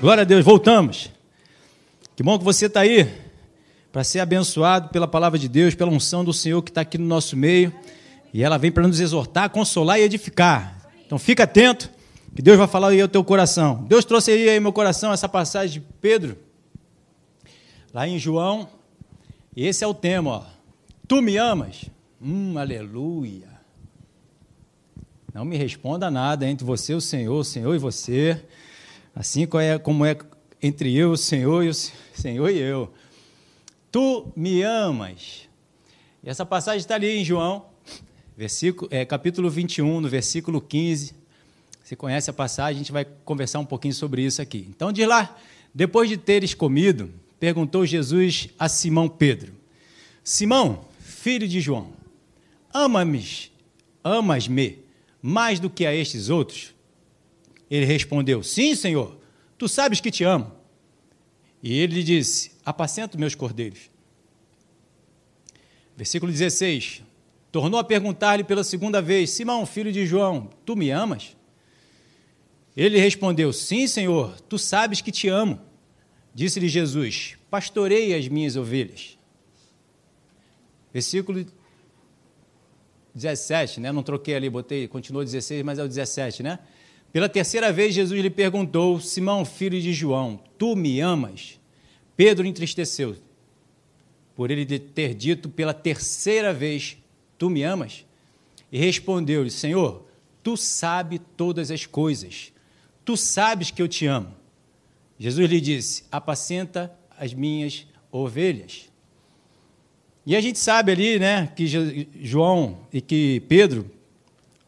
Glória a Deus, voltamos. Que bom que você está aí para ser abençoado pela palavra de Deus, pela unção do Senhor que está aqui no nosso meio. E ela vem para nos exortar, consolar e edificar. Então fica atento, que Deus vai falar aí ao teu coração. Deus trouxe aí ao meu coração essa passagem de Pedro, lá em João. E esse é o tema, ó. Tu me amas? Hum, aleluia. Não me responda nada entre você e o Senhor, o Senhor e você. Assim como é, é entre eu, o Senhor, e o Senhor e eu. Tu me amas. E essa passagem está ali em João, versículo, é, capítulo 21, no versículo 15. Você conhece a passagem, a gente vai conversar um pouquinho sobre isso aqui. Então diz lá, depois de teres comido, perguntou Jesus a Simão Pedro: Simão, filho de João, ama-me, amas-me mais do que a estes outros? Ele respondeu: Sim, Senhor, tu sabes que te amo. E ele lhe disse: Apacento meus cordeiros. Versículo 16: Tornou a perguntar-lhe pela segunda vez: Simão, filho de João, tu me amas? Ele respondeu: Sim, Senhor, tu sabes que te amo. Disse-lhe Jesus: Pastorei as minhas ovelhas. Versículo 17, né? Não troquei ali, botei, continuou 16, mas é o 17, né? Pela terceira vez, Jesus lhe perguntou: Simão, filho de João, tu me amas? Pedro entristeceu, por ele ter dito pela terceira vez: Tu me amas? E respondeu-lhe: Senhor, tu sabes todas as coisas, tu sabes que eu te amo. Jesus lhe disse: Apacenta as minhas ovelhas. E a gente sabe ali, né, que João e que Pedro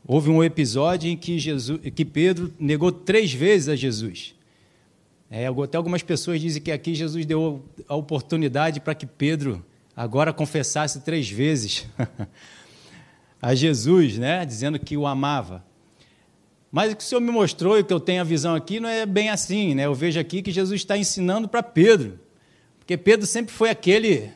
Houve um episódio em que, Jesus, que Pedro negou três vezes a Jesus. É, até algumas pessoas dizem que aqui Jesus deu a oportunidade para que Pedro agora confessasse três vezes a Jesus, né, dizendo que o amava. Mas o que o Senhor me mostrou e que eu tenho a visão aqui não é bem assim, né? Eu vejo aqui que Jesus está ensinando para Pedro, porque Pedro sempre foi aquele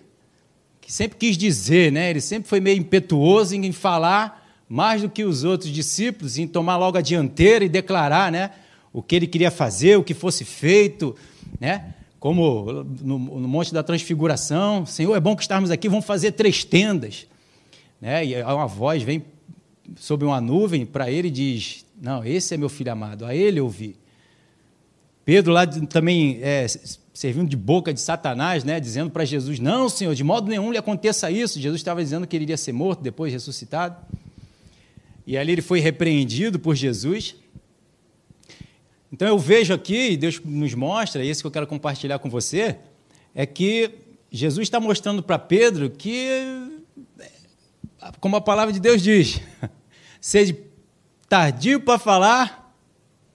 que sempre quis dizer, né? Ele sempre foi meio impetuoso em falar mais do que os outros discípulos, em tomar logo a dianteira e declarar né, o que ele queria fazer, o que fosse feito, né? como no, no Monte da Transfiguração, Senhor, é bom que estarmos aqui, vamos fazer três tendas. Né? E uma voz vem sobre uma nuvem para ele e diz, não, esse é meu filho amado, a ele eu vi. Pedro lá também é, servindo de boca de Satanás, né, dizendo para Jesus, não, Senhor, de modo nenhum lhe aconteça isso. Jesus estava dizendo que ele iria ser morto, depois ressuscitado. E ali ele foi repreendido por Jesus. Então eu vejo aqui, e Deus nos mostra, e isso que eu quero compartilhar com você, é que Jesus está mostrando para Pedro que, como a palavra de Deus diz, seja tardio para falar,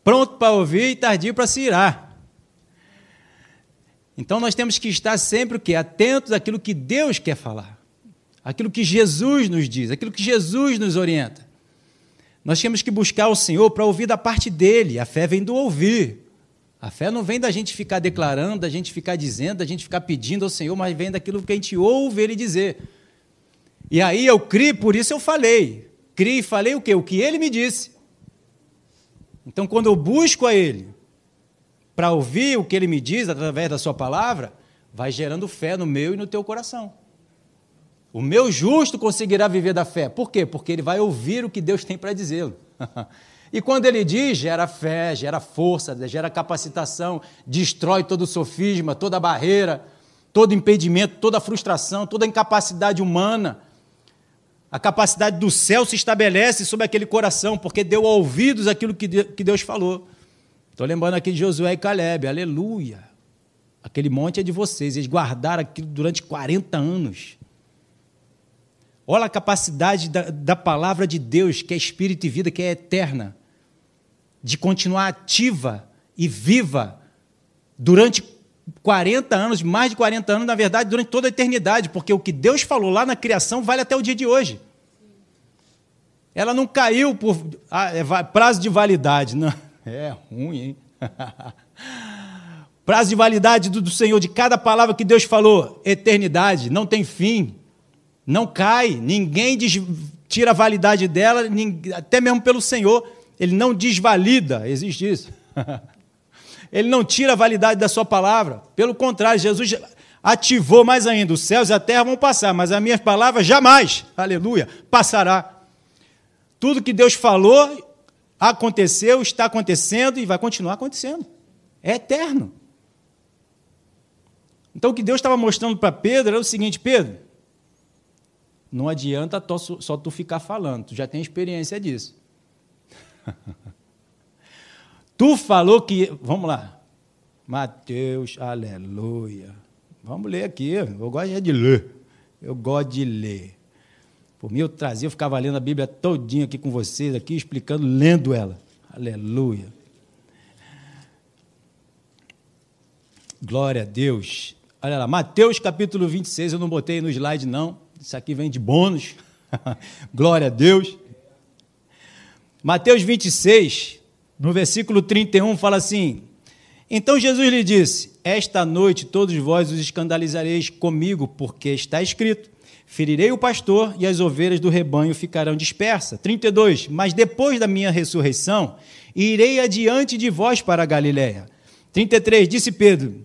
pronto para ouvir e tardio para se irar. Então nós temos que estar sempre o quê? Atentos àquilo que Deus quer falar, aquilo que Jesus nos diz, aquilo que Jesus nos orienta. Nós temos que buscar o Senhor para ouvir da parte dele. A fé vem do ouvir. A fé não vem da gente ficar declarando, da gente ficar dizendo, da gente ficar pedindo ao Senhor, mas vem daquilo que a gente ouve ele dizer. E aí eu criei, por isso eu falei. Criei e falei o quê? O que ele me disse. Então, quando eu busco a ele para ouvir o que ele me diz através da sua palavra, vai gerando fé no meu e no teu coração. O meu justo conseguirá viver da fé. Por quê? Porque ele vai ouvir o que Deus tem para dizê-lo. e quando ele diz, gera fé, gera força, gera capacitação, destrói todo o sofisma, toda a barreira, todo impedimento, toda a frustração, toda a incapacidade humana. A capacidade do céu se estabelece sobre aquele coração, porque deu ouvidos aquilo que Deus falou. Estou lembrando aqui de Josué e Caleb, aleluia. Aquele monte é de vocês, eles guardaram aquilo durante 40 anos. Olha a capacidade da, da palavra de Deus, que é espírito e vida, que é eterna, de continuar ativa e viva durante 40 anos, mais de 40 anos, na verdade, durante toda a eternidade, porque o que Deus falou lá na criação vale até o dia de hoje. Ela não caiu por ah, é, prazo de validade. Não. É ruim, hein? prazo de validade do, do Senhor, de cada palavra que Deus falou, eternidade, não tem fim não cai, ninguém tira a validade dela, até mesmo pelo Senhor, ele não desvalida, existe isso. Ele não tira a validade da sua palavra. Pelo contrário, Jesus ativou mais ainda: os céus e a terra vão passar, mas as minhas palavras jamais, aleluia, passará. Tudo que Deus falou aconteceu, está acontecendo e vai continuar acontecendo. É eterno. Então o que Deus estava mostrando para Pedro era o seguinte: Pedro, não adianta só tu ficar falando, tu já tem experiência disso. tu falou que. Vamos lá. Mateus, aleluia. Vamos ler aqui. Eu gosto de ler. Eu gosto de ler. Por mim, eu trazia, eu ficava lendo a Bíblia todinha aqui com vocês, aqui, explicando, lendo ela. Aleluia. Glória a Deus. Olha lá, Mateus capítulo 26, eu não botei no slide, não. Isso aqui vem de bônus. Glória a Deus. Mateus 26, no versículo 31, fala assim: Então Jesus lhe disse: Esta noite todos vós os escandalizareis comigo, porque está escrito: Ferirei o pastor e as ovelhas do rebanho ficarão dispersas. 32. Mas depois da minha ressurreição, irei adiante de vós para a Galiléia. 33. Disse Pedro: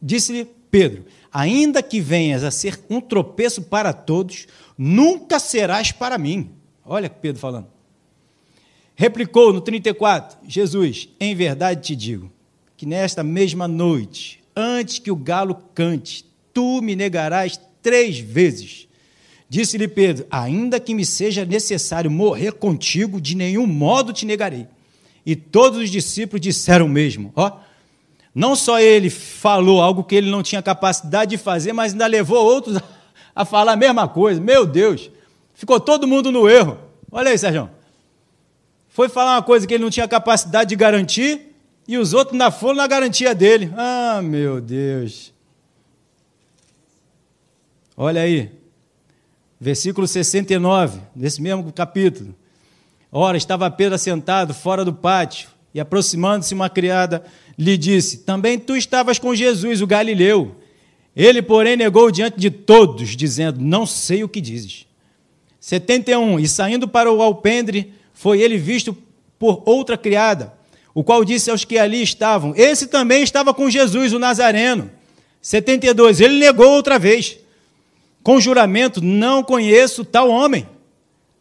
Disse Pedro: Ainda que venhas a ser um tropeço para todos, nunca serás para mim. Olha Pedro falando. Replicou no 34, Jesus: Em verdade te digo que nesta mesma noite, antes que o galo cante, tu me negarás três vezes. Disse-lhe Pedro: Ainda que me seja necessário morrer contigo, de nenhum modo te negarei. E todos os discípulos disseram o mesmo. Ó, não só ele falou algo que ele não tinha capacidade de fazer, mas ainda levou outros a falar a mesma coisa. Meu Deus, ficou todo mundo no erro. Olha aí, Sérgio foi falar uma coisa que ele não tinha capacidade de garantir e os outros ainda foram na garantia dele. Ah, meu Deus. Olha aí, versículo 69, desse mesmo capítulo. Ora, estava Pedro sentado fora do pátio e, aproximando-se uma criada, lhe disse: Também tu estavas com Jesus, o Galileu. Ele, porém, negou diante de todos, dizendo: Não sei o que dizes. 71. E saindo para o alpendre, foi ele visto por outra criada, o qual disse aos que ali estavam: Esse também estava com Jesus, o Nazareno. 72. Ele negou outra vez. Com juramento, não conheço tal homem.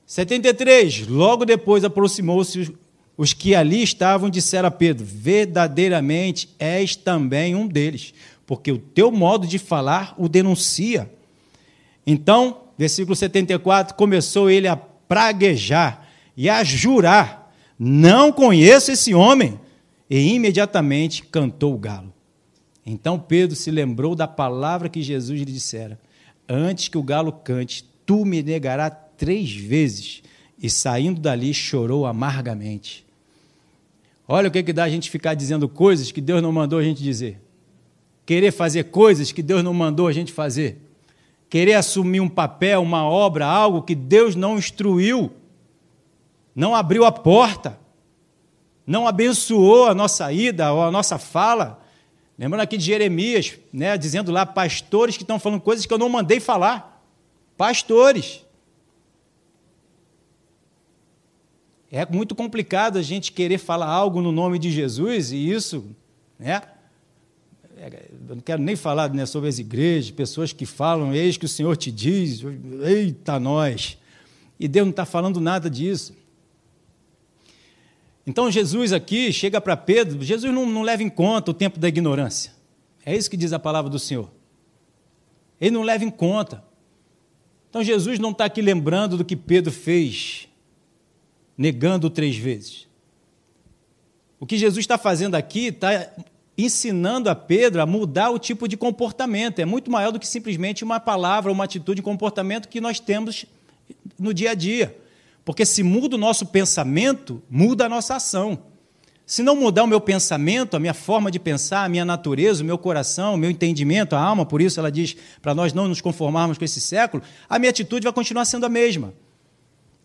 73. Logo depois aproximou-se os que ali estavam, disseram a Pedro: Verdadeiramente és também um deles, porque o teu modo de falar o denuncia. Então, versículo 74, começou ele a praguejar e a jurar: Não conheço esse homem. E imediatamente cantou o galo. Então Pedro se lembrou da palavra que Jesus lhe dissera: Antes que o galo cante, tu me negarás três vezes. E saindo dali, chorou amargamente. Olha o que, que dá a gente ficar dizendo coisas que Deus não mandou a gente dizer. Querer fazer coisas que Deus não mandou a gente fazer. Querer assumir um papel, uma obra, algo que Deus não instruiu não abriu a porta, não abençoou a nossa ida ou a nossa fala. Lembrando aqui de Jeremias, né, dizendo lá, pastores que estão falando coisas que eu não mandei falar. Pastores. É muito complicado a gente querer falar algo no nome de Jesus e isso, né? Eu não quero nem falar né, sobre as igrejas, pessoas que falam, eis que o Senhor te diz, eita nós. E Deus não está falando nada disso. Então Jesus aqui chega para Pedro, Jesus não, não leva em conta o tempo da ignorância. É isso que diz a palavra do Senhor. Ele não leva em conta. Então Jesus não está aqui lembrando do que Pedro fez, negando três vezes. O que Jesus está fazendo aqui está ensinando a Pedro a mudar o tipo de comportamento. É muito maior do que simplesmente uma palavra, uma atitude, um comportamento que nós temos no dia a dia. Porque se muda o nosso pensamento, muda a nossa ação. Se não mudar o meu pensamento, a minha forma de pensar, a minha natureza, o meu coração, o meu entendimento, a alma, por isso ela diz para nós não nos conformarmos com esse século, a minha atitude vai continuar sendo a mesma.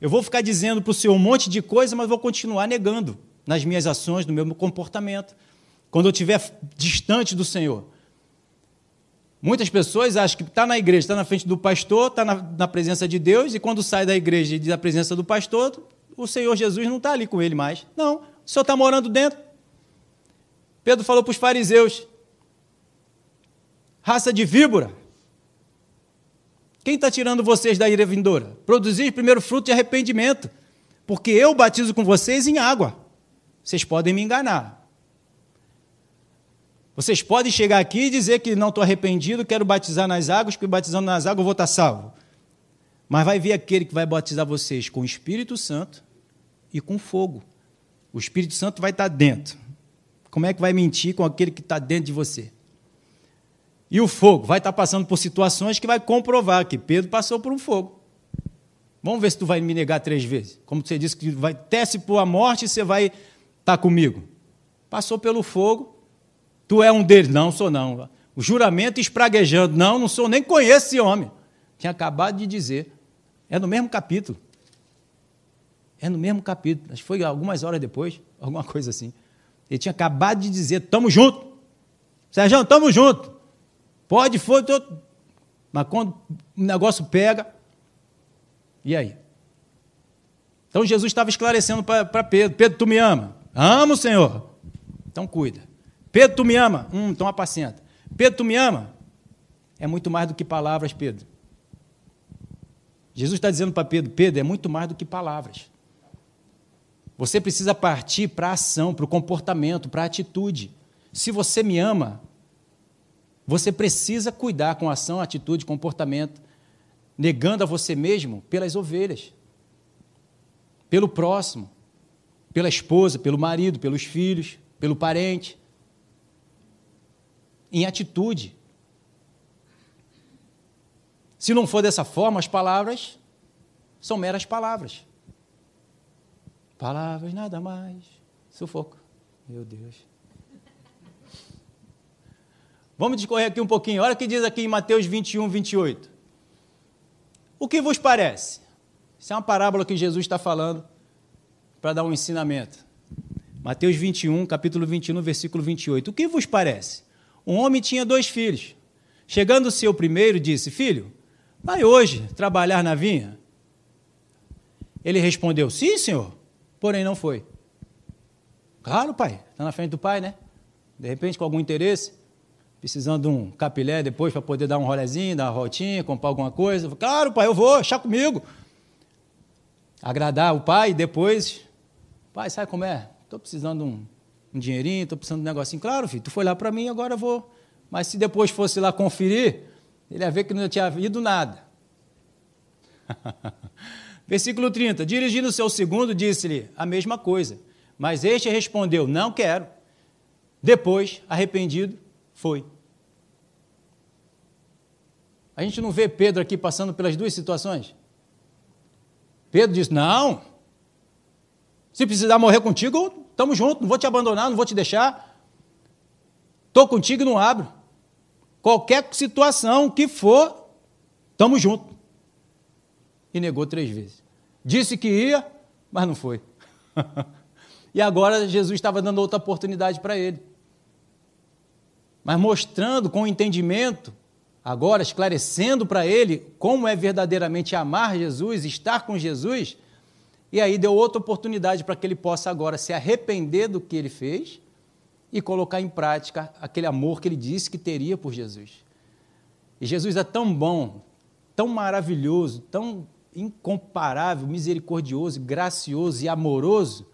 Eu vou ficar dizendo para o Senhor um monte de coisa, mas vou continuar negando nas minhas ações, no meu comportamento. Quando eu estiver distante do Senhor. Muitas pessoas acham que está na igreja, está na frente do pastor, está na, na, presença de Deus, e quando sai da igreja e da presença do pastor, o Senhor Jesus não está ali com ele mais. Não, o Senhor está morando dentro. Pedro falou para os fariseus: raça de víbora, quem está tirando vocês da ira vindoura? Produzir primeiro fruto de arrependimento, porque eu batizo com vocês em água. Vocês podem me enganar. Vocês podem chegar aqui e dizer que não estou arrependido, quero batizar nas águas, porque batizando nas águas eu vou estar salvo. Mas vai vir aquele que vai batizar vocês com o Espírito Santo e com fogo. O Espírito Santo vai estar dentro. Como é que vai mentir com aquele que está dentro de você? E o fogo vai estar passando por situações que vai comprovar que Pedro passou por um fogo. Vamos ver se tu vai me negar três vezes. Como você disse que vai teste por a morte, você vai estar comigo. Passou pelo fogo. Tu é um deles? Não, sou não. O juramento espraguejando. Não, não sou, nem conheço esse homem. Tinha acabado de dizer. É no mesmo capítulo. É no mesmo capítulo. Acho que foi algumas horas depois, alguma coisa assim. Ele tinha acabado de dizer: tamo junto. Sérgio, tamo junto. Pode, foi, tô... mas quando o negócio pega, e aí? Então Jesus estava esclarecendo para Pedro: Pedro, tu me ama? Amo, Senhor. Então cuida. Pedro, tu me ama? Hum, então apacenta. Pedro, tu me ama? É muito mais do que palavras, Pedro. Jesus está dizendo para Pedro: Pedro, é muito mais do que palavras. Você precisa partir para a ação, para o comportamento, para a atitude. Se você me ama, você precisa cuidar com ação, atitude, comportamento, negando a você mesmo pelas ovelhas, pelo próximo, pela esposa, pelo marido, pelos filhos, pelo parente. Em atitude. Se não for dessa forma, as palavras são meras palavras. Palavras nada mais. Sufoco. Meu Deus. Vamos discorrer aqui um pouquinho. Olha o que diz aqui em Mateus 21, 28. O que vos parece? Isso é uma parábola que Jesus está falando para dar um ensinamento. Mateus 21, capítulo 21, versículo 28. O que vos parece? Um homem tinha dois filhos. Chegando o seu primeiro, disse: Filho, vai hoje trabalhar na vinha? Ele respondeu: Sim, senhor. Porém, não foi. Claro, pai. Está na frente do pai, né? De repente, com algum interesse precisando de um capilé depois para poder dar um rolezinho, dar uma rotinha, comprar alguma coisa. Claro, pai, eu vou, chá comigo. Agradar o pai depois, pai, sabe como é? Estou precisando de um, um dinheirinho, estou precisando de um negocinho. Claro, filho, tu foi lá para mim, agora eu vou. Mas se depois fosse lá conferir, ele ia ver que não tinha havido nada. Versículo 30. Dirigindo o seu segundo, disse-lhe a mesma coisa. Mas este respondeu: Não quero. Depois, arrependido, foi. A gente não vê Pedro aqui passando pelas duas situações? Pedro diz: Não, se precisar morrer contigo, estamos juntos, não vou te abandonar, não vou te deixar. Estou contigo e não abro. Qualquer situação que for, estamos juntos. E negou três vezes. Disse que ia, mas não foi. e agora Jesus estava dando outra oportunidade para ele. Mas mostrando com entendimento agora esclarecendo para ele como é verdadeiramente amar Jesus, estar com Jesus, e aí deu outra oportunidade para que ele possa agora se arrepender do que ele fez e colocar em prática aquele amor que ele disse que teria por Jesus. E Jesus é tão bom, tão maravilhoso, tão incomparável, misericordioso, gracioso e amoroso,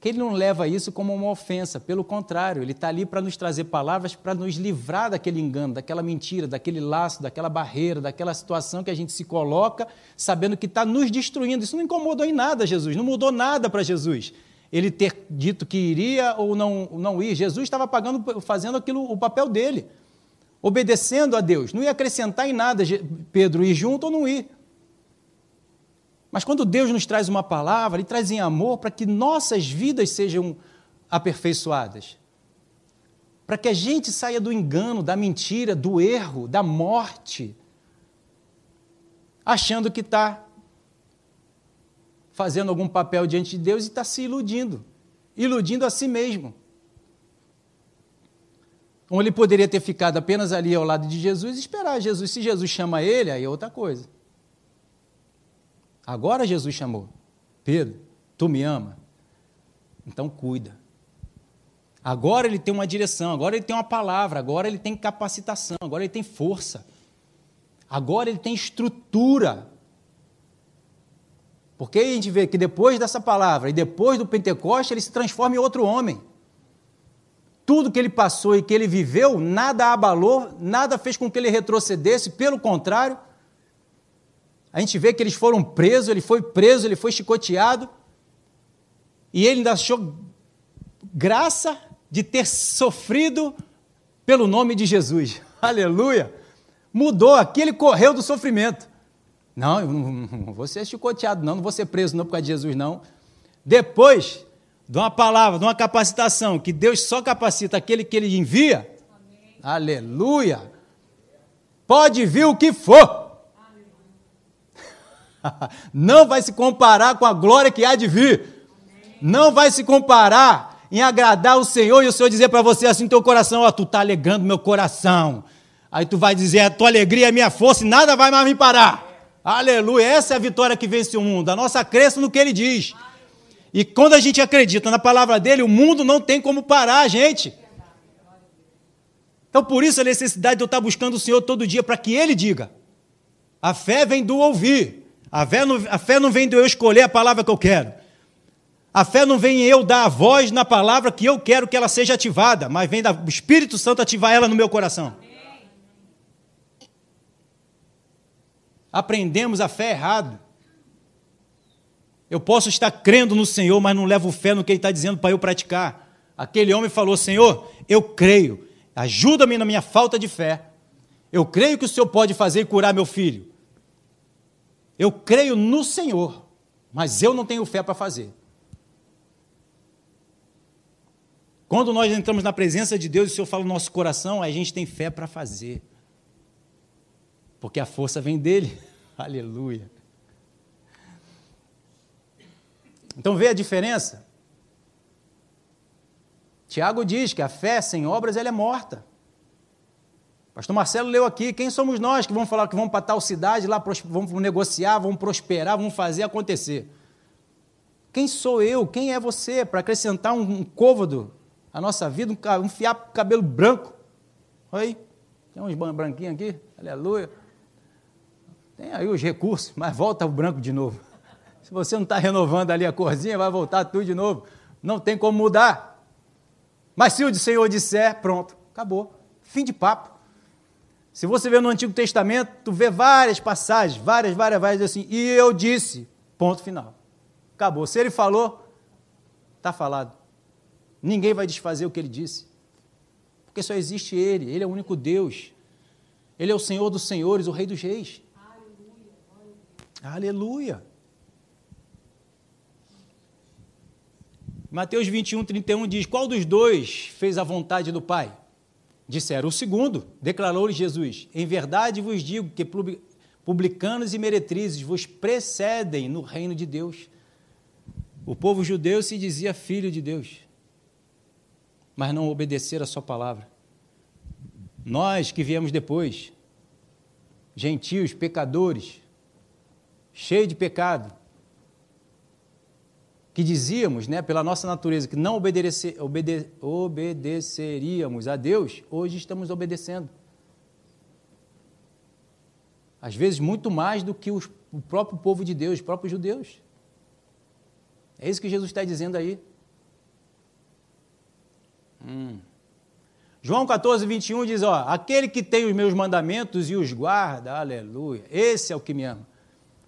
que ele não leva isso como uma ofensa, pelo contrário, ele está ali para nos trazer palavras para nos livrar daquele engano, daquela mentira, daquele laço, daquela barreira, daquela situação que a gente se coloca sabendo que está nos destruindo. Isso não incomodou em nada Jesus, não mudou nada para Jesus. Ele ter dito que iria ou não, não ir, Jesus estava pagando, fazendo aquilo, o papel dele, obedecendo a Deus. Não ia acrescentar em nada Pedro ir junto ou não ir. Mas quando Deus nos traz uma palavra, Ele traz em amor para que nossas vidas sejam aperfeiçoadas. Para que a gente saia do engano, da mentira, do erro, da morte, achando que está fazendo algum papel diante de Deus e está se iludindo, iludindo a si mesmo. Ou ele poderia ter ficado apenas ali ao lado de Jesus e esperar Jesus. Se Jesus chama ele, aí é outra coisa. Agora Jesus chamou: Pedro, tu me ama? Então cuida. Agora ele tem uma direção, agora ele tem uma palavra, agora ele tem capacitação, agora ele tem força. Agora ele tem estrutura. Porque a gente vê que depois dessa palavra e depois do Pentecoste, ele se transforma em outro homem. Tudo que ele passou e que ele viveu, nada abalou, nada fez com que ele retrocedesse, pelo contrário, a gente vê que eles foram presos, ele foi preso, ele foi chicoteado, e ele ainda achou graça de ter sofrido pelo nome de Jesus. Aleluia! Mudou aqui, ele correu do sofrimento. Não, eu não vou ser chicoteado, não, não vou ser preso não por causa de Jesus, não. Depois de uma palavra, de uma capacitação, que Deus só capacita aquele que Ele envia, Amém. aleluia, pode vir o que for, não vai se comparar com a glória que há de vir, não vai se comparar em agradar o Senhor e o Senhor dizer para você assim teu coração, ó, tu está alegrando meu coração, aí tu vai dizer, a tua alegria é minha força e nada vai mais me parar, aleluia, essa é a vitória que vence o mundo, a nossa crença no que Ele diz, e quando a gente acredita na palavra dele, o mundo não tem como parar a gente. Então, por isso a necessidade de eu estar buscando o Senhor todo dia para que ele diga. A fé vem do ouvir. A fé, não, a fé não vem de eu escolher a palavra que eu quero. A fé não vem em eu dar a voz na palavra que eu quero que ela seja ativada, mas vem do Espírito Santo ativar ela no meu coração. Aprendemos a fé errado. Eu posso estar crendo no Senhor, mas não levo fé no que Ele está dizendo para eu praticar. Aquele homem falou: Senhor, eu creio, ajuda-me na minha falta de fé. Eu creio que o Senhor pode fazer e curar meu filho. Eu creio no Senhor, mas eu não tenho fé para fazer. Quando nós entramos na presença de Deus e o Senhor fala no nosso coração, a gente tem fé para fazer. Porque a força vem dele. Aleluia. Então vê a diferença? Tiago diz que a fé sem obras ela é morta. Pastor Marcelo leu aqui, quem somos nós que vamos falar que vamos para tal cidade, lá vamos negociar, vamos prosperar, vamos fazer acontecer? Quem sou eu? Quem é você para acrescentar um, um côvado à nossa vida, um, um fiapo cabelo branco? Oi? Tem uns branquinhos aqui? Aleluia. Tem aí os recursos, mas volta o branco de novo. Se você não está renovando ali a corzinha, vai voltar tudo de novo. Não tem como mudar. Mas se o Senhor disser, pronto, acabou. Fim de papo. Se você vê no Antigo Testamento, tu vê várias passagens, várias, várias, várias assim, e eu disse, ponto final. Acabou. Se ele falou, está falado. Ninguém vai desfazer o que ele disse. Porque só existe ele, ele é o único Deus. Ele é o Senhor dos senhores, o Rei dos reis. Aleluia. Aleluia. Mateus 21, 31 diz: Qual dos dois fez a vontade do Pai? Disseram: O segundo, declarou-lhe Jesus: Em verdade vos digo que publicanos e meretrizes vos precedem no reino de Deus. O povo judeu se dizia filho de Deus, mas não obedeceram a sua palavra. Nós que viemos depois, gentios, pecadores, cheios de pecado, que dizíamos, né, pela nossa natureza, que não obede, obedeceríamos a Deus, hoje estamos obedecendo. Às vezes, muito mais do que os, o próprio povo de Deus, os próprios judeus. É isso que Jesus está dizendo aí. Hum. João 14, 21 diz: ó, aquele que tem os meus mandamentos e os guarda, aleluia, esse é o que me ama.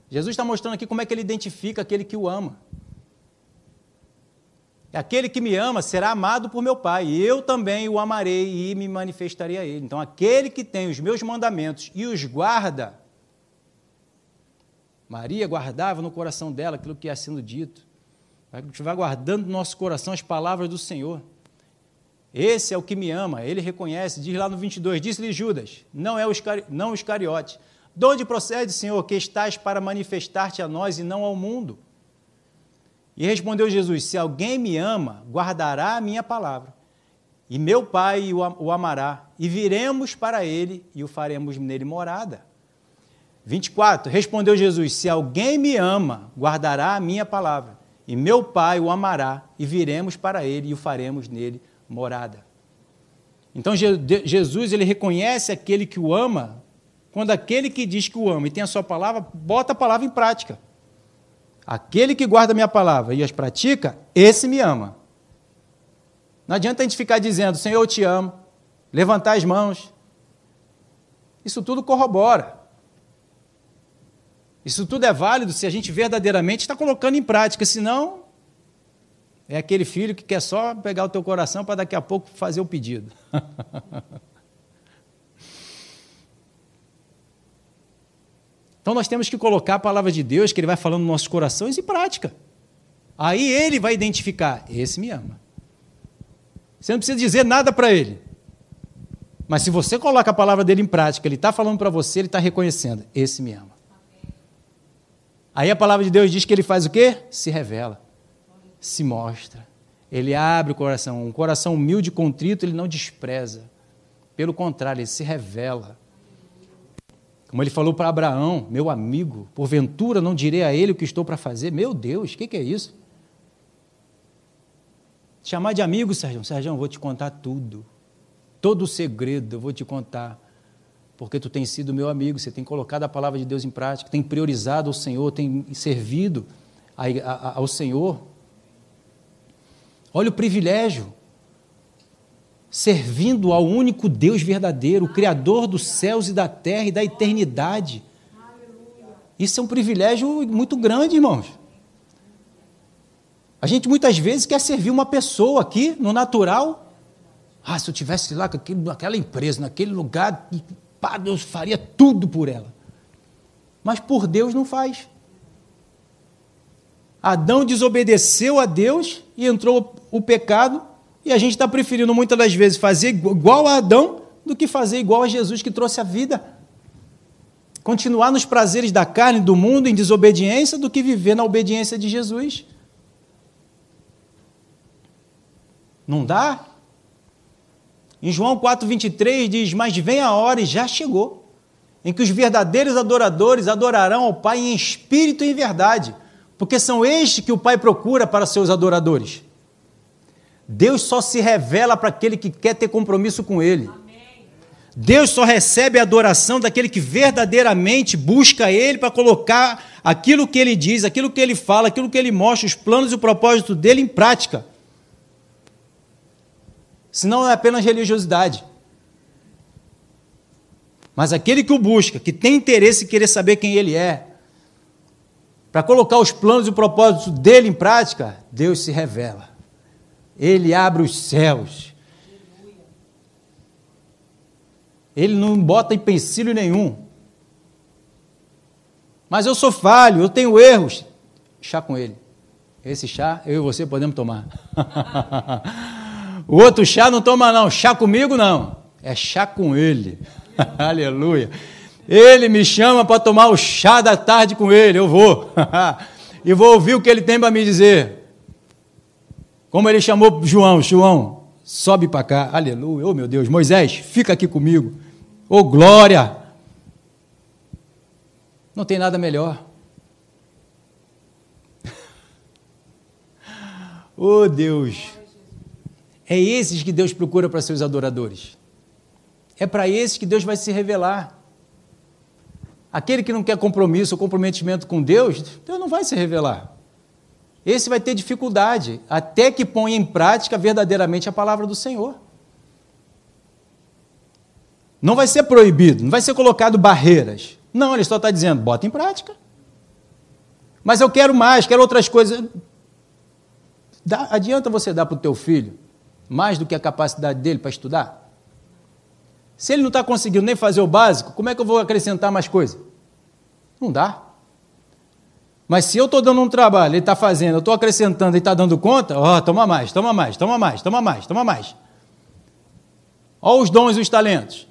Jesus está mostrando aqui como é que ele identifica aquele que o ama. Aquele que me ama será amado por meu Pai, e eu também o amarei e me manifestarei a ele. Então, aquele que tem os meus mandamentos e os guarda, Maria guardava no coração dela aquilo que ia sendo dito. Vai guardando no nosso coração as palavras do Senhor. Esse é o que me ama, ele reconhece, diz lá no 22, disse-lhe Judas, não é o, Iscari não o Iscariote. De onde procede, Senhor, que estás para manifestar-te a nós e não ao mundo? E respondeu Jesus: Se alguém me ama, guardará a minha palavra, e meu Pai o amará, e viremos para ele e o faremos nele morada. 24: Respondeu Jesus: Se alguém me ama, guardará a minha palavra, e meu Pai o amará, e viremos para ele e o faremos nele morada. Então Jesus ele reconhece aquele que o ama, quando aquele que diz que o ama e tem a sua palavra, bota a palavra em prática. Aquele que guarda a minha palavra e as pratica, esse me ama. Não adianta a gente ficar dizendo, Senhor, eu te amo, levantar as mãos. Isso tudo corrobora. Isso tudo é válido se a gente verdadeiramente está colocando em prática, senão é aquele filho que quer só pegar o teu coração para daqui a pouco fazer o pedido. então nós temos que colocar a palavra de Deus, que Ele vai falando nos nossos corações, em prática. Aí Ele vai identificar: esse me ama. Você não precisa dizer nada para Ele. Mas se você coloca a palavra dele em prática, Ele está falando para você, Ele está reconhecendo: esse me ama. Aí a palavra de Deus diz que Ele faz o quê? Se revela se mostra. Ele abre o coração. Um coração humilde e contrito, ele não despreza. Pelo contrário, ele se revela. Como ele falou para Abraão, meu amigo, porventura não direi a ele o que estou para fazer. Meu Deus, o que, que, é isso? Chamar de amigo, Sérgio. Sérgio, eu vou te contar tudo. Todo o segredo eu vou te contar. Porque tu tens sido meu amigo, você tem colocado a palavra de Deus em prática, tem priorizado o Senhor, tem servido ao Senhor Olha o privilégio. Servindo ao único Deus verdadeiro, Criador dos céus e da terra e da eternidade. Isso é um privilégio muito grande, irmãos. A gente muitas vezes quer servir uma pessoa aqui, no natural. Ah, se eu tivesse lá naquela empresa, naquele lugar, pá, Deus faria tudo por ela. Mas por Deus não faz. Adão desobedeceu a Deus e entrou o pecado, e a gente está preferindo muitas das vezes fazer igual a Adão do que fazer igual a Jesus que trouxe a vida. Continuar nos prazeres da carne, do mundo, em desobediência, do que viver na obediência de Jesus. Não dá? Em João 4,23 diz: Mas vem a hora e já chegou, em que os verdadeiros adoradores adorarão ao Pai em espírito e em verdade porque são estes que o Pai procura para seus adoradores. Deus só se revela para aquele que quer ter compromisso com Ele. Deus só recebe a adoração daquele que verdadeiramente busca Ele para colocar aquilo que Ele diz, aquilo que Ele fala, aquilo que Ele mostra, os planos e o propósito dele em prática. Senão é apenas religiosidade. Mas aquele que o busca, que tem interesse em querer saber quem Ele é, para colocar os planos e o propósito dele em prática, Deus se revela. Ele abre os céus. Ele não bota empecilho nenhum. Mas eu sou falho, eu tenho erros. Chá com ele. Esse chá, eu e você podemos tomar. o outro chá não toma, não. Chá comigo, não. É chá com ele. Aleluia. Ele me chama para tomar o chá da tarde com ele, eu vou. e vou ouvir o que ele tem para me dizer. Como ele chamou João, João, sobe para cá, aleluia, oh meu Deus, Moisés, fica aqui comigo, oh glória. Não tem nada melhor. oh Deus, é esses que Deus procura para seus adoradores. É para esses que Deus vai se revelar. Aquele que não quer compromisso ou comprometimento com Deus, Deus não vai se revelar. Esse vai ter dificuldade, até que ponha em prática verdadeiramente a palavra do Senhor. Não vai ser proibido, não vai ser colocado barreiras. Não, ele só está dizendo, bota em prática. Mas eu quero mais, quero outras coisas. Dá, adianta você dar para o teu filho mais do que a capacidade dele para estudar? Se ele não está conseguindo nem fazer o básico, como é que eu vou acrescentar mais coisa? Não dá. Mas se eu estou dando um trabalho, ele está fazendo, eu estou acrescentando e está dando conta, ó, oh, toma mais, toma mais, toma mais, toma mais, toma mais. Olha os dons e os talentos.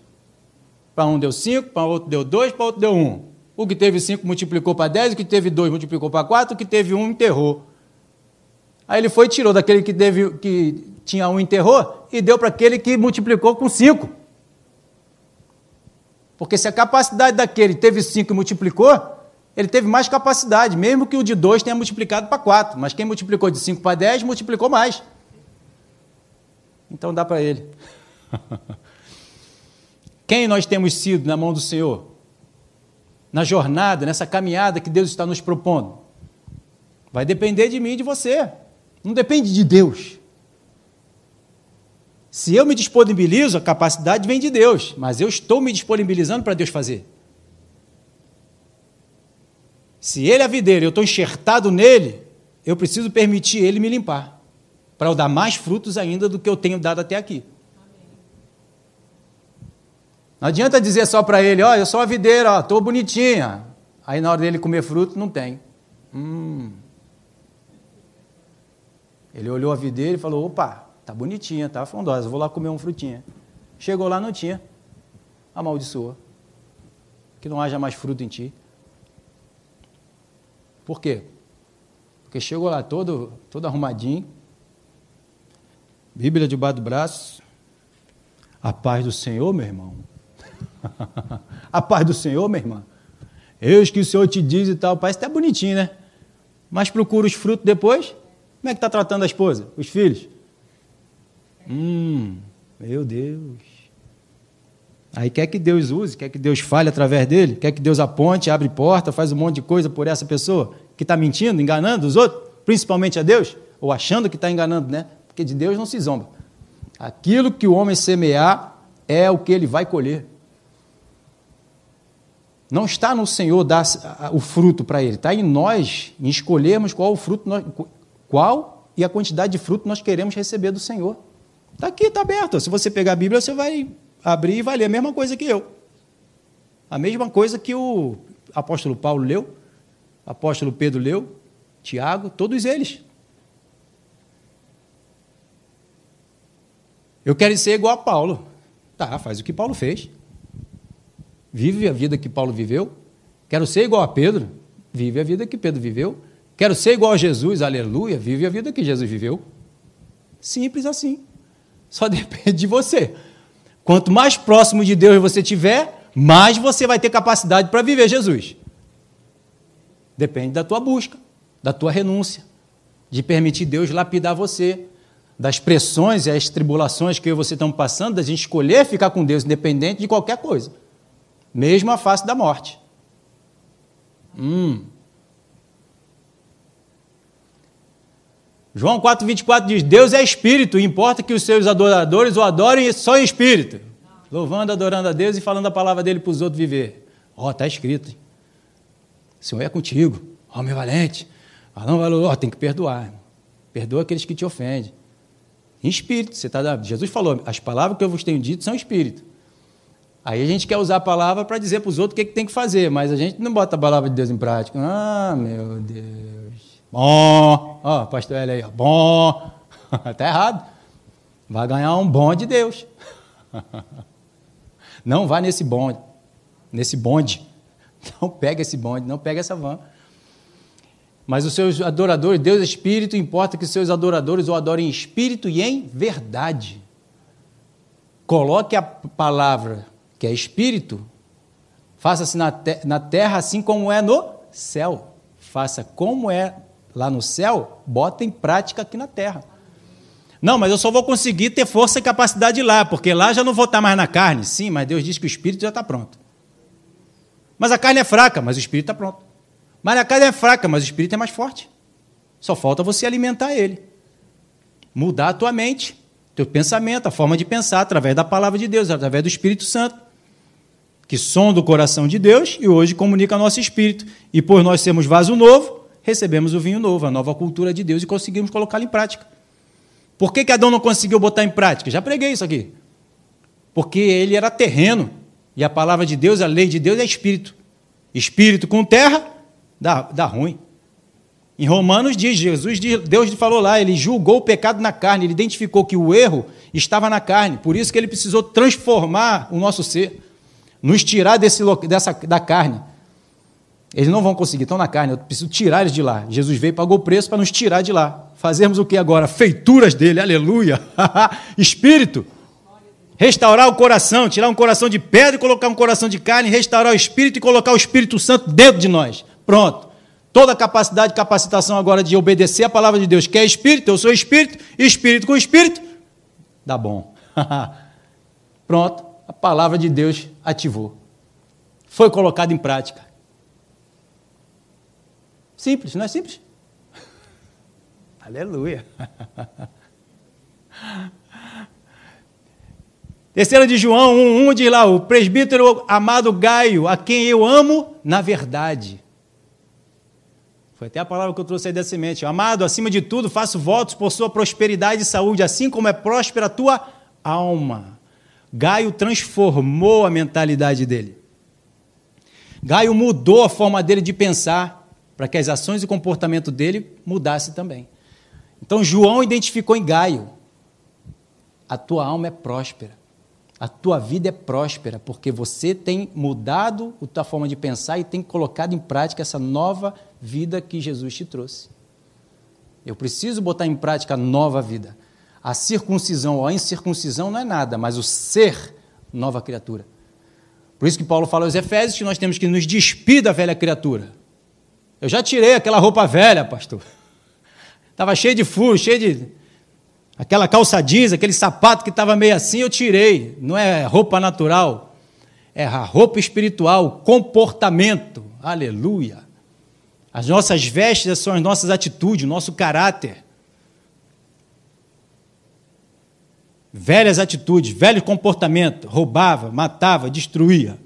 Para um deu cinco, para outro deu dois, para outro deu um. O que teve cinco multiplicou para dez, o que teve dois multiplicou para quatro, o que teve um enterrou. Aí ele foi e tirou daquele que, teve, que tinha um enterrou e deu para aquele que multiplicou com cinco. Porque se a capacidade daquele teve 5 e multiplicou, ele teve mais capacidade, mesmo que o de 2 tenha multiplicado para 4. Mas quem multiplicou de 5 para 10 multiplicou mais. Então dá para ele. Quem nós temos sido na mão do Senhor? Na jornada, nessa caminhada que Deus está nos propondo? Vai depender de mim e de você. Não depende de Deus. Se eu me disponibilizo, a capacidade vem de Deus, mas eu estou me disponibilizando para Deus fazer. Se ele é a videira, eu estou enxertado nele, eu preciso permitir ele me limpar, para eu dar mais frutos ainda do que eu tenho dado até aqui. Não adianta dizer só para ele, ó, oh, eu sou a videira, estou bonitinha. Aí na hora dele comer fruto, não tem. Hum. Ele olhou a videira e falou, opa, tá bonitinha, tá frondosa, vou lá comer um frutinha. Chegou lá, não tinha. Amaldiçoa. Que não haja mais fruto em ti. Por quê? Porque chegou lá todo, todo arrumadinho, Bíblia debaixo do braço, a paz do Senhor, meu irmão. a paz do Senhor, minha irmã. Eis que o Senhor te diz e tal. Parece até bonitinho, né? Mas procura os frutos depois. Como é que está tratando a esposa? Os filhos? Hum, meu Deus. Aí quer que Deus use, quer que Deus fale através dele, quer que Deus aponte, abre porta, faz um monte de coisa por essa pessoa que está mentindo, enganando os outros, principalmente a Deus, ou achando que está enganando, né? Porque de Deus não se zomba. Aquilo que o homem semear é o que ele vai colher. Não está no Senhor dar o fruto para ele, está em nós, em escolhermos qual o fruto, nós, qual e a quantidade de fruto nós queremos receber do Senhor. Está aqui, está aberto. Se você pegar a Bíblia, você vai abrir e vai ler a mesma coisa que eu. A mesma coisa que o apóstolo Paulo leu, apóstolo Pedro leu, Tiago, todos eles. Eu quero ser igual a Paulo. Tá, faz o que Paulo fez vive a vida que Paulo viveu. Quero ser igual a Pedro, vive a vida que Pedro viveu. Quero ser igual a Jesus, aleluia, vive a vida que Jesus viveu. Simples assim. Só depende de você. Quanto mais próximo de Deus você tiver, mais você vai ter capacidade para viver Jesus. Depende da tua busca, da tua renúncia, de permitir Deus lapidar você, das pressões e as tribulações que eu e você estamos passando, da gente escolher ficar com Deus independente de qualquer coisa mesmo à face da morte. Hum. João 4,24 diz: Deus é espírito, importa que os seus adoradores o adorem só em espírito. Louvando, adorando a Deus e falando a palavra dele para os outros viver. Ó, oh, está escrito. O Senhor é contigo. Ó, meu valente. Não, valor, oh, tem que perdoar. Perdoa aqueles que te ofendem. Em espírito. Você tá, Jesus falou: as palavras que eu vos tenho dito são espírito. Aí a gente quer usar a palavra para dizer para os outros o que, que, tem que fazer, mas a gente não bota a palavra de Deus em prática. Ah, meu Deus. Bom, ó, pastor Hélio aí, ó. bom. Está errado. Vai ganhar um bom de Deus. Não vá nesse bonde. Nesse bonde. Não pega esse bonde, não pega essa van. Mas os seus adoradores, Deus é espírito, importa que os seus adoradores o adorem em espírito e em verdade. Coloque a palavra que é espírito, faça-se na, te na terra assim como é no céu. Faça como é lá no céu, bota em prática aqui na terra. Não, mas eu só vou conseguir ter força e capacidade lá, porque lá já não vou estar mais na carne. Sim, mas Deus diz que o espírito já está pronto. Mas a carne é fraca, mas o espírito está pronto. Mas a carne é fraca, mas o espírito é mais forte. Só falta você alimentar ele. Mudar a tua mente, teu pensamento, a forma de pensar, através da palavra de Deus, através do Espírito Santo que sonda o coração de Deus e hoje comunica nosso espírito. E por nós sermos vaso novo, recebemos o vinho novo, a nova cultura de Deus e conseguimos colocá-lo em prática. Por que, que Adão não conseguiu botar em prática? Já preguei isso aqui. Porque ele era terreno e a palavra de Deus, a lei de Deus é espírito. Espírito com terra dá, dá ruim. Em Romanos diz, Jesus, Deus falou lá, ele julgou o pecado na carne, ele identificou que o erro estava na carne, por isso que ele precisou transformar o nosso ser nos tirar desse, dessa, da carne. Eles não vão conseguir, estão na carne, eu preciso tirar eles de lá. Jesus veio e pagou o preço para nos tirar de lá. Fazermos o que agora? Feituras dele, aleluia. Espírito. Restaurar o coração, tirar um coração de pedra e colocar um coração de carne, restaurar o espírito e colocar o Espírito Santo dentro de nós. Pronto. Toda a capacidade, capacitação agora de obedecer a palavra de Deus, que é espírito, eu sou espírito, espírito com espírito, dá bom. Pronto, a palavra de Deus ativou. Foi colocado em prática. Simples, não é simples? Aleluia. Terceira de João 1, 1 diz lá, o presbítero amado Gaio, a quem eu amo na verdade. Foi até a palavra que eu trouxe aí da semente. Amado, acima de tudo, faço votos por sua prosperidade e saúde, assim como é próspera a tua alma. Gaio transformou a mentalidade dele. Gaio mudou a forma dele de pensar para que as ações e comportamento dele mudasse também. Então João identificou em Gaio: a tua alma é próspera, a tua vida é próspera, porque você tem mudado a tua forma de pensar e tem colocado em prática essa nova vida que Jesus te trouxe. Eu preciso botar em prática a nova vida. A circuncisão ou a incircuncisão não é nada, mas o ser nova criatura. Por isso que Paulo fala aos Efésios que nós temos que nos despir da velha criatura. Eu já tirei aquela roupa velha, pastor. Estava cheio de furo, cheio de. Aquela calça jeans, aquele sapato que estava meio assim, eu tirei. Não é roupa natural, é a roupa espiritual, comportamento. Aleluia. As nossas vestes são as nossas atitudes, o nosso caráter. Velhas atitudes, velho comportamento, roubava, matava, destruía,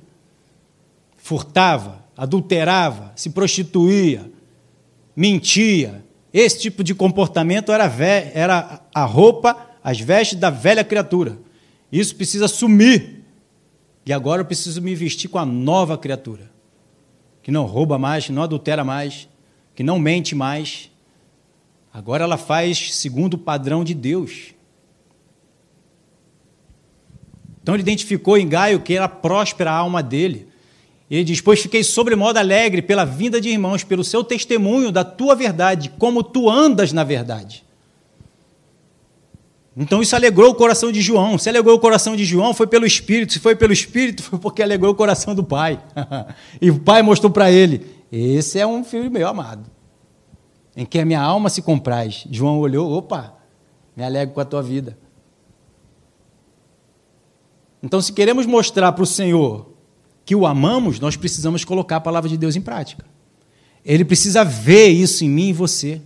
furtava, adulterava, se prostituía, mentia, esse tipo de comportamento era, era a roupa, as vestes da velha criatura. Isso precisa sumir. E agora eu preciso me vestir com a nova criatura. Que não rouba mais, que não adultera mais, que não mente mais. Agora ela faz segundo o padrão de Deus. Então ele identificou em Gaio que era próspera a alma dele. Ele diz: Pois fiquei sobremodo alegre pela vinda de irmãos, pelo seu testemunho da tua verdade, como tu andas na verdade. Então isso alegrou o coração de João. Se alegrou o coração de João, foi pelo Espírito. Se foi pelo Espírito, foi porque alegrou o coração do Pai. e o Pai mostrou para ele: Esse é um filho meu amado, em que a minha alma se compraz. João olhou: opa, me alegro com a tua vida. Então, se queremos mostrar para o Senhor que o amamos, nós precisamos colocar a palavra de Deus em prática. Ele precisa ver isso em mim e você.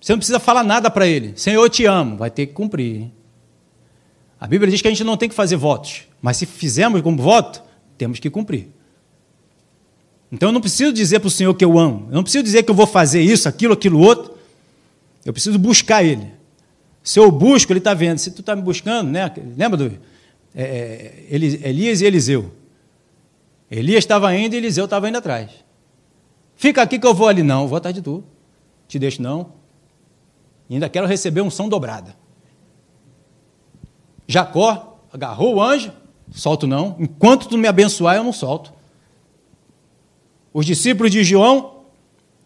Você não precisa falar nada para ele. Senhor, eu te amo. Vai ter que cumprir. A Bíblia diz que a gente não tem que fazer votos. Mas se fizermos como voto, temos que cumprir. Então eu não preciso dizer para o Senhor que eu amo. Eu não preciso dizer que eu vou fazer isso, aquilo, aquilo outro. Eu preciso buscar Ele. Se eu busco, Ele está vendo. Se tu está me buscando, né? lembra do é, é Elias e Eliseu? Elias estava indo e Eliseu estava indo atrás. Fica aqui que eu vou ali. Não, vou atrás de tu. Te deixo não. E ainda quero receber som dobrada. Jacó agarrou o anjo, solto não. Enquanto tu me abençoar, eu não solto. Os discípulos de João,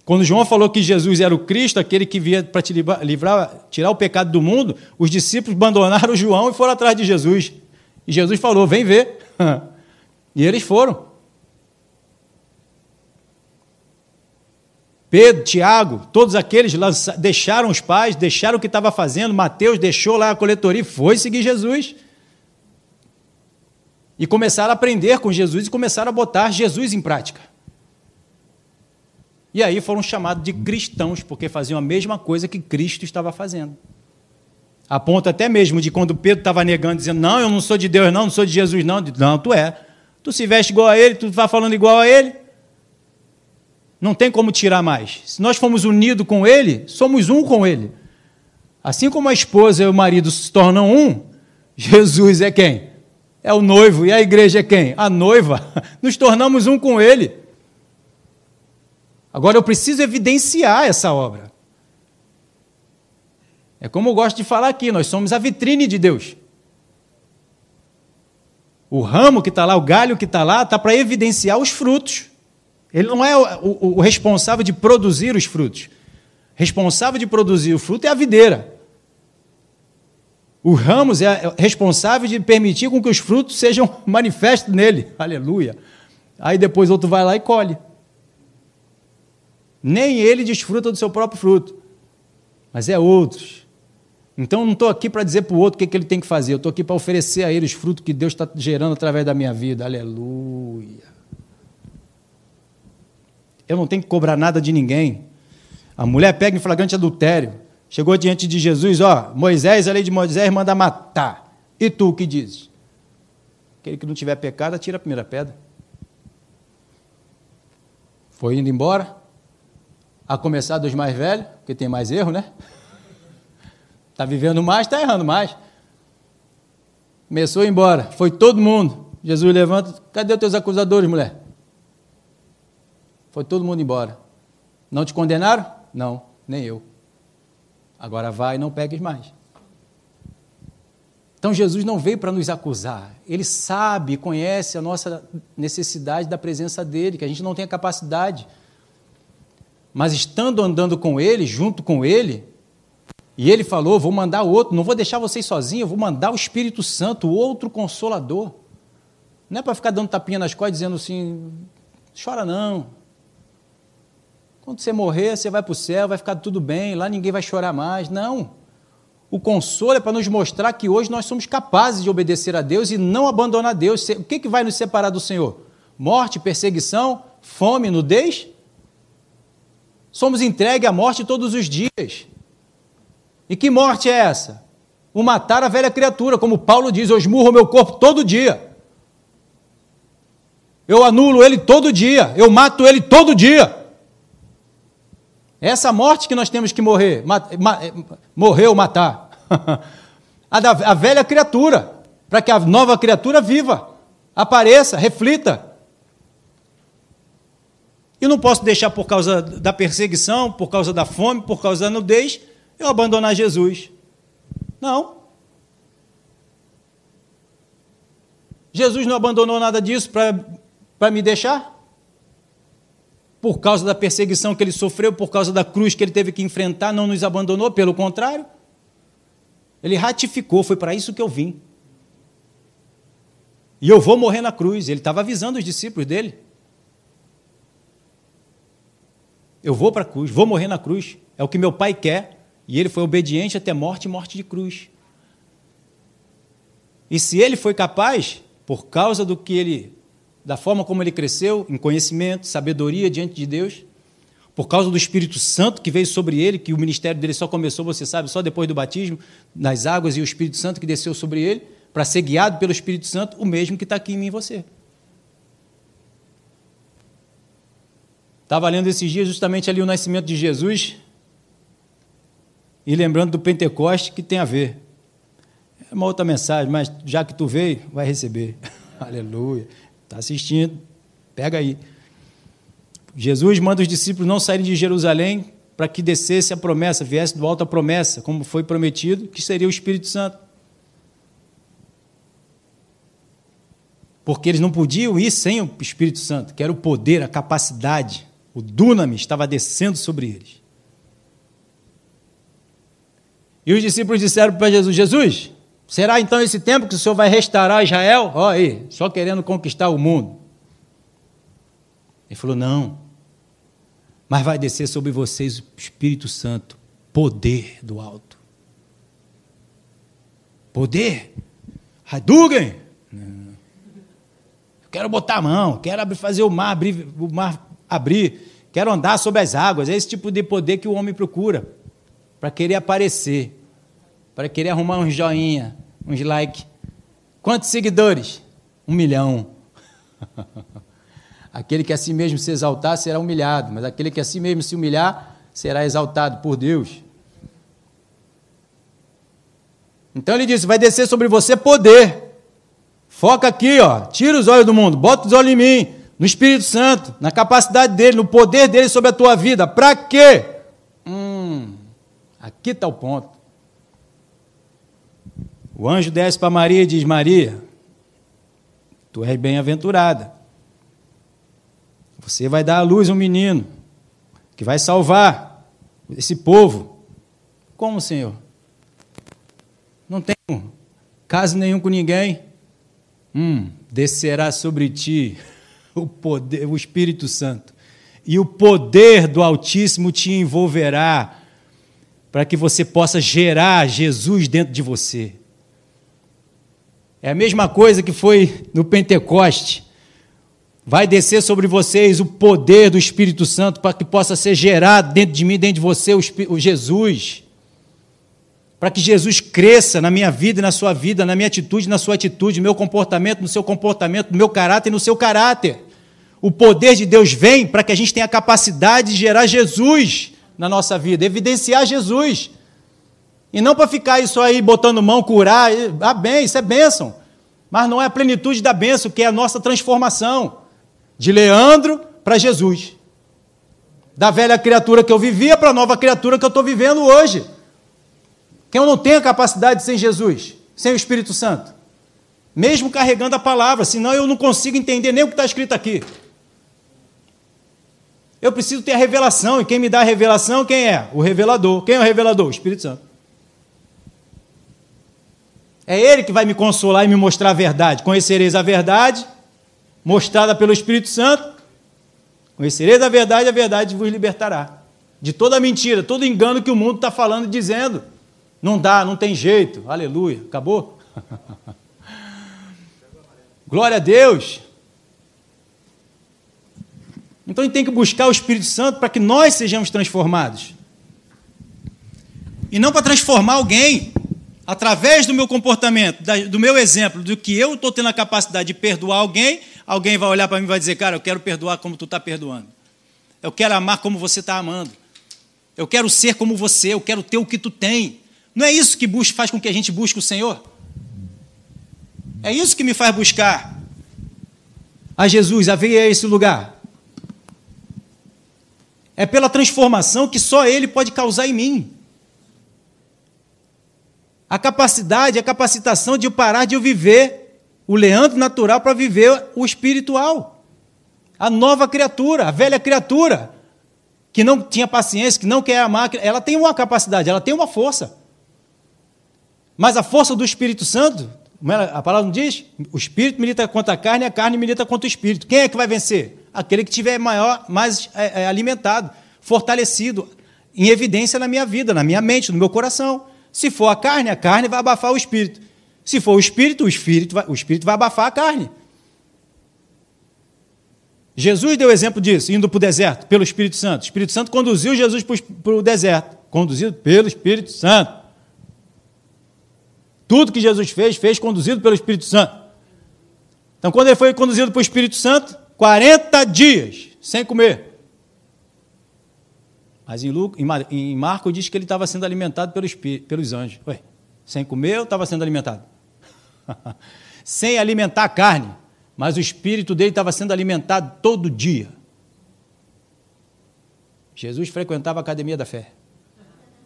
quando João falou que Jesus era o Cristo, aquele que via para te livrar, tirar o pecado do mundo, os discípulos abandonaram João e foram atrás de Jesus. E Jesus falou: Vem ver. E eles foram. Pedro, Tiago, todos aqueles deixaram os pais, deixaram o que estava fazendo. Mateus deixou lá a coletoria e foi seguir Jesus. E começaram a aprender com Jesus e começaram a botar Jesus em prática. E aí foram chamados de cristãos, porque faziam a mesma coisa que Cristo estava fazendo. A ponto até mesmo de quando Pedro estava negando, dizendo: Não, eu não sou de Deus, não, não sou de Jesus, não. Não, tu é. Tu se veste igual a ele, tu vai falando igual a ele. Não tem como tirar mais. Se nós formos unidos com Ele, somos um com Ele. Assim como a esposa e o marido se tornam um, Jesus é quem? É o noivo. E a igreja é quem? A noiva. Nos tornamos um com Ele. Agora eu preciso evidenciar essa obra. É como eu gosto de falar aqui: nós somos a vitrine de Deus. O ramo que está lá, o galho que está lá, está para evidenciar os frutos. Ele não é o, o, o responsável de produzir os frutos. Responsável de produzir o fruto é a videira. O ramos é responsável de permitir com que os frutos sejam manifestos nele. Aleluia. Aí depois outro vai lá e colhe. Nem ele desfruta do seu próprio fruto, mas é outros. Então não estou aqui para dizer para o outro o que, que ele tem que fazer, eu estou aqui para oferecer a ele os frutos que Deus está gerando através da minha vida. Aleluia. Eu não tenho que cobrar nada de ninguém. A mulher pega em flagrante adultério. Chegou diante de Jesus, ó, Moisés, a lei de Moisés manda matar. E tu o que dizes? Aquele que não tiver pecado, atira a primeira pedra. Foi indo embora. A começar dos mais velhos, porque tem mais erro, né? Está vivendo mais, está errando mais. Começou a ir embora. Foi todo mundo. Jesus levanta. Cadê os teus acusadores, mulher? Foi todo mundo embora. Não te condenaram? Não, nem eu. Agora vai não pegues mais. Então Jesus não veio para nos acusar. Ele sabe, conhece a nossa necessidade da presença dele, que a gente não tem a capacidade. Mas estando andando com ele, junto com ele, e ele falou: Vou mandar outro, não vou deixar vocês sozinhos, vou mandar o Espírito Santo, outro consolador. Não é para ficar dando tapinha nas costas dizendo assim: chora não. Quando você morrer, você vai para o céu, vai ficar tudo bem, lá ninguém vai chorar mais. Não. O consolo é para nos mostrar que hoje nós somos capazes de obedecer a Deus e não abandonar Deus. O que, que vai nos separar do Senhor? Morte, perseguição, fome, nudez? Somos entregues à morte todos os dias. E que morte é essa? O matar a velha criatura, como Paulo diz, eu esmurro meu corpo todo dia. Eu anulo ele todo dia, eu mato ele todo dia. Essa morte que nós temos que morrer, ma, ma, morrer ou matar. a, da, a velha criatura, para que a nova criatura viva, apareça, reflita. E não posso deixar por causa da perseguição, por causa da fome, por causa da nudez, eu abandonar Jesus. Não. Jesus não abandonou nada disso para me deixar? Por causa da perseguição que ele sofreu, por causa da cruz que ele teve que enfrentar, não nos abandonou, pelo contrário. Ele ratificou, foi para isso que eu vim. E eu vou morrer na cruz. Ele estava avisando os discípulos dele. Eu vou para a cruz, vou morrer na cruz. É o que meu pai quer. E ele foi obediente até morte e morte de cruz. E se ele foi capaz, por causa do que ele, da forma como ele cresceu, em conhecimento, sabedoria diante de Deus, por causa do Espírito Santo que veio sobre ele, que o ministério dele só começou, você sabe, só depois do batismo, nas águas e o Espírito Santo que desceu sobre ele, para ser guiado pelo Espírito Santo, o mesmo que está aqui em mim e você. Estava lendo esses dias justamente ali o nascimento de Jesus, e lembrando do Pentecoste que tem a ver. É uma outra mensagem, mas já que tu veio, vai receber. Aleluia. Está assistindo? Pega aí. Jesus manda os discípulos não saírem de Jerusalém para que descesse a promessa, viesse do alto a promessa, como foi prometido, que seria o Espírito Santo. Porque eles não podiam ir sem o Espírito Santo, que era o poder, a capacidade, o dunamis estava descendo sobre eles. E os discípulos disseram para Jesus: Jesus, será então esse tempo que o Senhor vai restaurar Israel? Olha aí, só querendo conquistar o mundo. Ele falou: Não, mas vai descer sobre vocês o Espírito Santo, poder do alto. Poder? Hadouken? Quero botar a mão, quero fazer o mar abrir, o mar abrir, quero andar sobre as águas. É esse tipo de poder que o homem procura para querer aparecer, para querer arrumar uns joinha, uns like. Quantos seguidores? Um milhão. aquele que a si mesmo se exaltar será humilhado, mas aquele que a si mesmo se humilhar será exaltado por Deus. Então ele disse: vai descer sobre você poder. Foca aqui, ó. Tira os olhos do mundo, bota os olhos em mim, no Espírito Santo, na capacidade dele, no poder dele sobre a tua vida. Para quê? Aqui está o ponto. O anjo desce para Maria e diz: Maria, tu és bem-aventurada. Você vai dar à luz um menino que vai salvar esse povo. Como, Senhor? Não tenho caso nenhum com ninguém. Hum, descerá sobre ti o poder, o Espírito Santo, e o poder do Altíssimo te envolverá para que você possa gerar Jesus dentro de você. É a mesma coisa que foi no Pentecoste. Vai descer sobre vocês o poder do Espírito Santo para que possa ser gerado dentro de mim, dentro de você, o Jesus. Para que Jesus cresça na minha vida e na sua vida, na minha atitude, na sua atitude, no meu comportamento, no seu comportamento, no meu caráter e no seu caráter. O poder de Deus vem para que a gente tenha a capacidade de gerar Jesus na nossa vida, evidenciar Jesus. E não para ficar isso aí botando mão, curar. Ah, bem, isso é bênção. Mas não é a plenitude da bênção, que é a nossa transformação. De Leandro para Jesus. Da velha criatura que eu vivia para a nova criatura que eu estou vivendo hoje. Que eu não tenho capacidade sem Jesus, sem o Espírito Santo. Mesmo carregando a palavra, senão eu não consigo entender nem o que está escrito aqui. Eu preciso ter a revelação, e quem me dá a revelação, quem é? O revelador. Quem é o revelador? O Espírito Santo. É Ele que vai me consolar e me mostrar a verdade. Conhecereis a verdade, mostrada pelo Espírito Santo. Conhecereis a verdade, a verdade vos libertará. De toda mentira, todo engano que o mundo está falando e dizendo. Não dá, não tem jeito. Aleluia. Acabou? Glória a Deus. Então a gente tem que buscar o Espírito Santo para que nós sejamos transformados. E não para transformar alguém através do meu comportamento, do meu exemplo, do que eu estou tendo a capacidade de perdoar alguém, alguém vai olhar para mim e vai dizer, cara, eu quero perdoar como tu está perdoando. Eu quero amar como você está amando. Eu quero ser como você, eu quero ter o que tu tem. Não é isso que faz com que a gente busque o Senhor? É isso que me faz buscar a Jesus, a vir a esse lugar. É pela transformação que só Ele pode causar em mim. A capacidade, a capacitação de parar de viver o Leandro natural para viver o espiritual. A nova criatura, a velha criatura, que não tinha paciência, que não quer amar, ela tem uma capacidade, ela tem uma força. Mas a força do Espírito Santo, a palavra não diz? O Espírito milita contra a carne a carne milita contra o Espírito. Quem é que vai vencer? aquele que tiver maior, mais é, é, alimentado, fortalecido, em evidência na minha vida, na minha mente, no meu coração. Se for a carne, a carne vai abafar o espírito. Se for o espírito, o espírito vai, o espírito vai abafar a carne. Jesus deu exemplo disso, indo para o deserto, pelo Espírito Santo. O Espírito Santo conduziu Jesus para o deserto, conduzido pelo Espírito Santo. Tudo que Jesus fez, fez conduzido pelo Espírito Santo. Então, quando ele foi conduzido para o Espírito Santo, 40 dias sem comer. Mas em, Lu, em Marco diz que ele estava sendo alimentado pelos, pelos anjos. Ué, sem comer estava sendo alimentado? sem alimentar a carne, mas o espírito dele estava sendo alimentado todo dia. Jesus frequentava a academia da fé.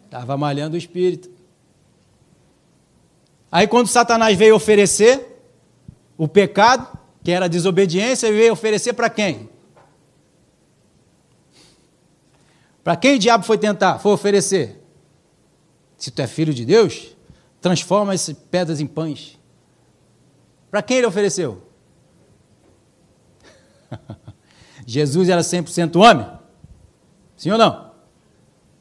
Estava malhando o espírito. Aí, quando Satanás veio oferecer o pecado, que era desobediência, veio oferecer para quem? Para quem o diabo foi tentar? Foi oferecer. Se tu é filho de Deus, transforma essas pedras em pães. Para quem ele ofereceu? Jesus era 100% homem? Sim ou não?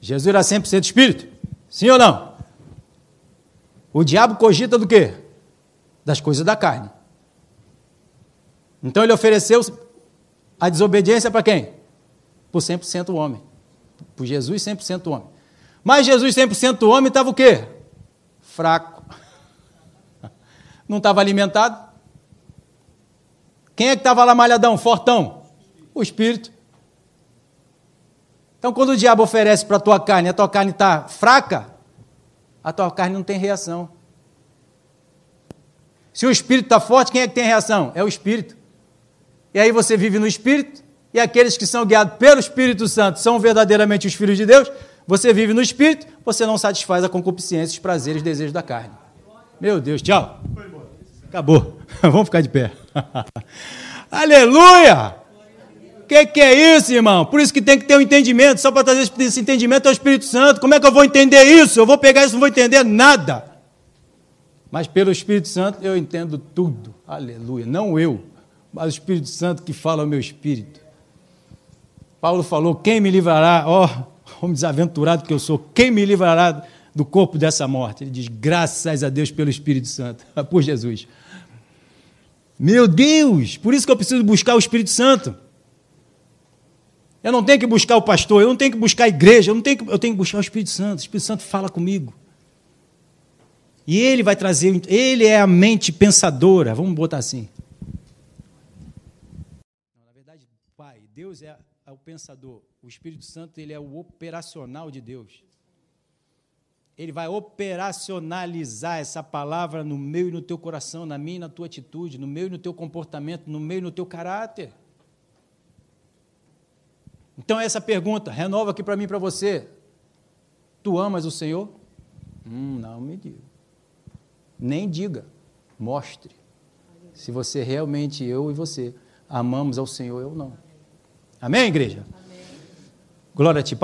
Jesus era 100% espírito? Sim ou não? O diabo cogita do quê? Das coisas da carne. Então ele ofereceu a desobediência para quem? Por 100% homem. Por Jesus 100% homem. Mas Jesus 100% homem estava o quê? Fraco. Não estava alimentado. Quem é que estava lá malhadão, fortão? O Espírito. Então, quando o diabo oferece para a tua carne, a tua carne está fraca, a tua carne não tem reação. Se o Espírito está forte, quem é que tem reação? É o Espírito e aí você vive no Espírito, e aqueles que são guiados pelo Espírito Santo são verdadeiramente os filhos de Deus, você vive no Espírito, você não satisfaz a concupiscência, os prazeres, os desejos da carne. Meu Deus, tchau. Acabou. Vamos ficar de pé. Aleluia! O que, que, é isso, irmão? Por isso que tem que ter um entendimento. Só para trazer esse entendimento é o Espírito Santo. Como é que eu vou entender isso? Eu vou pegar isso não vou entender nada. Mas pelo Espírito Santo eu entendo tudo. Aleluia. Não eu mas o Espírito Santo que fala ao meu espírito. Paulo falou: Quem me livrará? Ó, oh, Homem desaventurado que eu sou, quem me livrará do corpo dessa morte? Ele diz: graças a Deus pelo Espírito Santo, por Jesus. Meu Deus, por isso que eu preciso buscar o Espírito Santo. Eu não tenho que buscar o pastor, eu não tenho que buscar a igreja, eu, não tenho que, eu tenho que buscar o Espírito Santo. O Espírito Santo fala comigo. E ele vai trazer, ele é a mente pensadora, vamos botar assim. Na verdade, Pai, Deus é o pensador, o Espírito Santo ele é o operacional de Deus. Ele vai operacionalizar essa palavra no meu e no teu coração, na minha e na tua atitude, no meu e no teu comportamento, no meu e no teu caráter. Então, essa pergunta, renova aqui para mim e para você. Tu amas o Senhor? Hum, não me diga. Nem diga, mostre. Se você realmente, eu e você, amamos ao Senhor, eu não. Amém, igreja? Amém. Glória a ti.